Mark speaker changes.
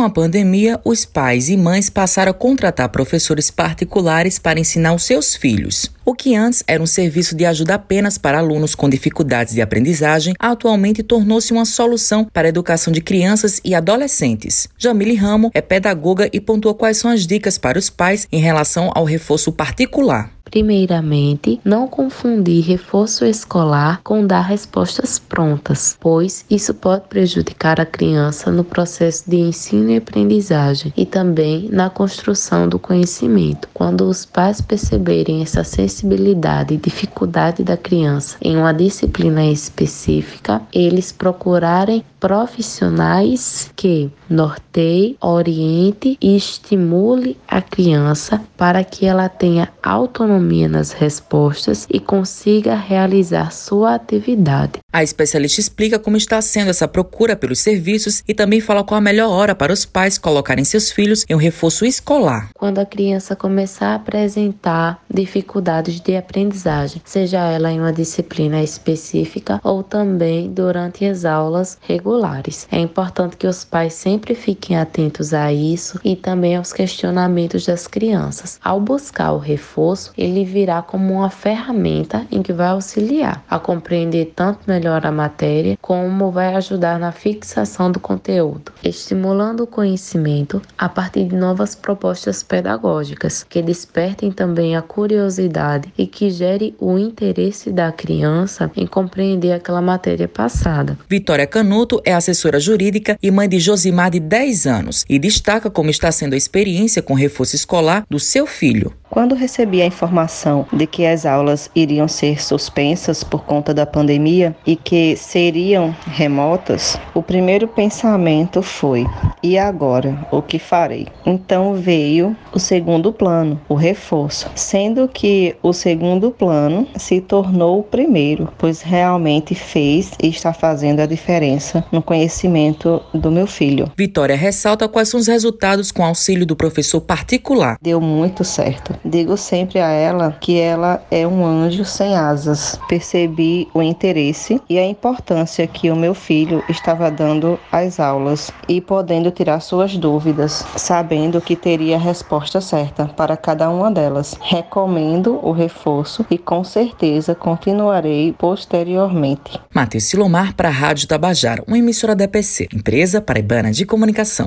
Speaker 1: Com a pandemia, os pais e mães passaram a contratar professores particulares para ensinar os seus filhos. O que antes era um serviço de ajuda apenas para alunos com dificuldades de aprendizagem, atualmente tornou-se uma solução para a educação de crianças e adolescentes. Jamile Ramo é pedagoga e pontuou quais são as dicas para os pais em relação ao reforço particular.
Speaker 2: Primeiramente, não confundir reforço escolar com dar respostas prontas, pois isso pode prejudicar a criança no processo de ensino e aprendizagem e também na construção do conhecimento. Quando os pais perceberem essa sensibilidade e dificuldade da criança em uma disciplina específica, eles procurarem profissionais que norteie, oriente e estimule a criança para que ela tenha autonomia nas respostas e consiga realizar sua atividade.
Speaker 1: A especialista explica como está sendo essa procura pelos serviços e também fala qual a melhor hora para os pais colocarem seus filhos em um reforço escolar.
Speaker 2: Quando a criança começar a apresentar dificuldades de aprendizagem, seja ela em uma disciplina específica ou também durante as aulas regulares. É importante que os pais sempre sempre fiquem atentos a isso e também aos questionamentos das crianças. Ao buscar o reforço, ele virá como uma ferramenta em que vai auxiliar a compreender tanto melhor a matéria, como vai ajudar na fixação do conteúdo, estimulando o conhecimento a partir de novas propostas pedagógicas que despertem também a curiosidade e que gere o interesse da criança em compreender aquela matéria passada.
Speaker 1: Vitória Canuto é assessora jurídica e mãe de Josimar de 10 anos e destaca como está sendo a experiência com reforço escolar do seu filho.
Speaker 3: Quando recebi a informação de que as aulas iriam ser suspensas por conta da pandemia e que seriam remotas, o primeiro pensamento foi: e agora? O que farei? Então veio o segundo plano, o reforço, sendo que o segundo plano se tornou o primeiro, pois realmente fez e está fazendo a diferença no conhecimento do meu filho.
Speaker 1: Vitória ressalta quais são os resultados com auxílio do professor particular.
Speaker 3: Deu muito certo Digo sempre a ela que ela é um anjo sem asas. Percebi o interesse e a importância que o meu filho estava dando às aulas e podendo tirar suas dúvidas, sabendo que teria a resposta certa para cada uma delas. Recomendo o reforço e com certeza continuarei posteriormente.
Speaker 1: Matheus Silomar para a Rádio Tabajara, uma emissora da EPC, empresa paraibana de comunicação.